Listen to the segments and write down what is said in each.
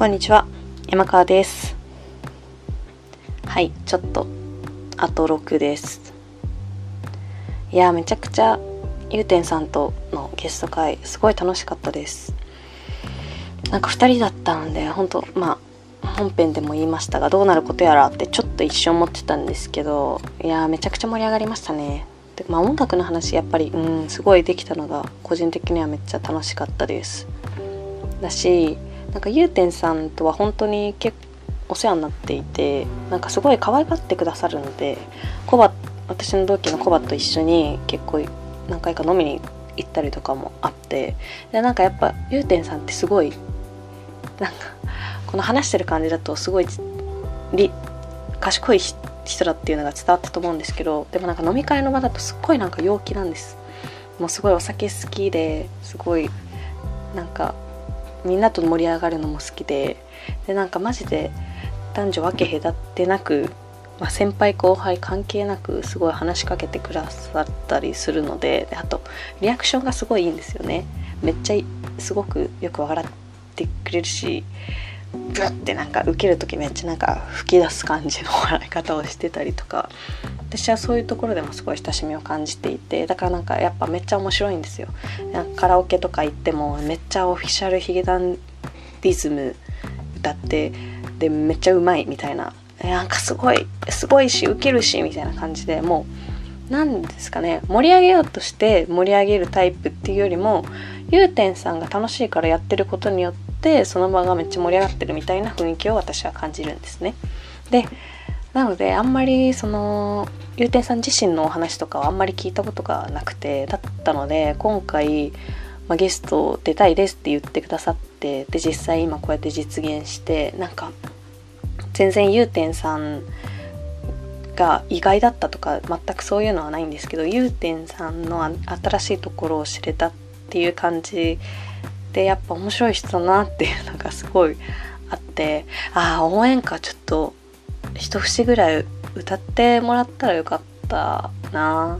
こんにちは。山川です。はいちょっとあと6です。いやめちゃくちゃゆうてんさんとのゲスト会すごい楽しかったです。なんか2人だったんで本当まあ本編でも言いましたがどうなることやらってちょっと一瞬思ってたんですけどいやめちゃくちゃ盛り上がりましたね。でまあ音楽の話やっぱりうんすごいできたのが個人的にはめっちゃ楽しかったです。だしなんかゆうてんさんとは本当に結構お世話になっていてなんかすごい可愛がってくださるのでコバ私の同期のコバと一緒に結構何回か飲みに行ったりとかもあってでなんかやっぱゆうてんさんってすごいなんかこの話してる感じだとすごいり賢い人だっていうのが伝わったと思うんですけどでもなんか飲み会の場だとすっごいなんか陽気なんです。もうすごいお酒好きですごいなんかみんなと盛り上がるのも好きででなんかマジで男女分け隔てなく、まあ、先輩後輩関係なくすごい話しかけてくださったりするのでであとリアクションがすごいいいんですよね。めっちゃすごくよく笑ってくれるしブッてなんか受ける時めっちゃなんか吹き出す感じの笑い方をしてたりとか。私はそういうところでもすごい親しみを感じていて。だからなんかやっぱめっちゃ面白いんですよ。カラオケとか行ってもめっちゃオフィシャルヒゲダンディズム歌って。でめっちゃうまいみたいな。なんかすごいすごいしウケるしみたいな感じで。もう何ですかね。盛り上げようとして盛り上げるタイプっていうよりもゆうてんさんが楽しいからやってることによってその場がめっちゃ盛り上がってるみたいな雰囲気を私は感じるんですね。でなのであんまりそのゆうてんさん自身のお話とかはあんまり聞いたことがなくてだったので今回、まあ、ゲスト出たいですって言ってくださってで実際今こうやって実現してなんか全然ゆうてんさんが意外だったとか全くそういうのはないんですけどゆうてんさんの新しいところを知れたっていう感じでやっぱ面白い人だなっていうのがすごいあってああ応援歌ちょっと一節ぐらい歌ってもらったらよかったな。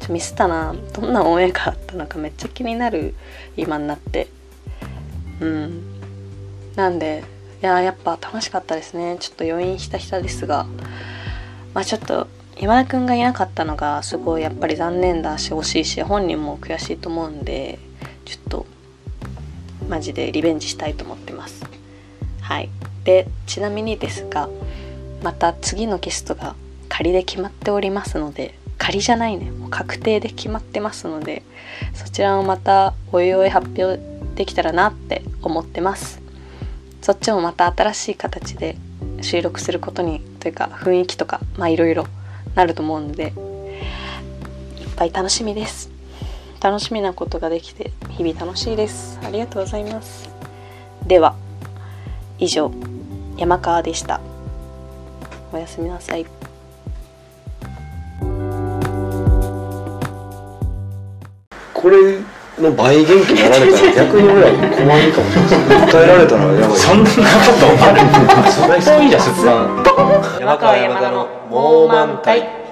ちょミスったな。どんな応援歌あったのかめっちゃ気になる今になって。うん。なんでいややっぱ楽しかったですね。ちょっと余韻ひたひたですが。まあちょっと山田くんがいなかったのがすごいやっぱり残念だし惜しいし本人も悔しいと思うんでちょっとマジでリベンジしたいと思ってます。はい。でちなみにですがまた次のゲストが仮で決まっておりますので仮じゃないね。もう確定で決まってますのでそちらをまたおいおい発表できたらなって思ってます。そっちもまた新しい形で収録することにというか雰囲気とかまあいろいろなると思うのでいっぱい楽しみです。楽しみなことができて日々楽しいです。ありがとうございます。では以上山川でした。おやすみなさい。これの倍元気になられたら逆に俺ら困るかもしれない。訴えられたらやばい。そんなことあるそれいいじゃ山川山田の猛満体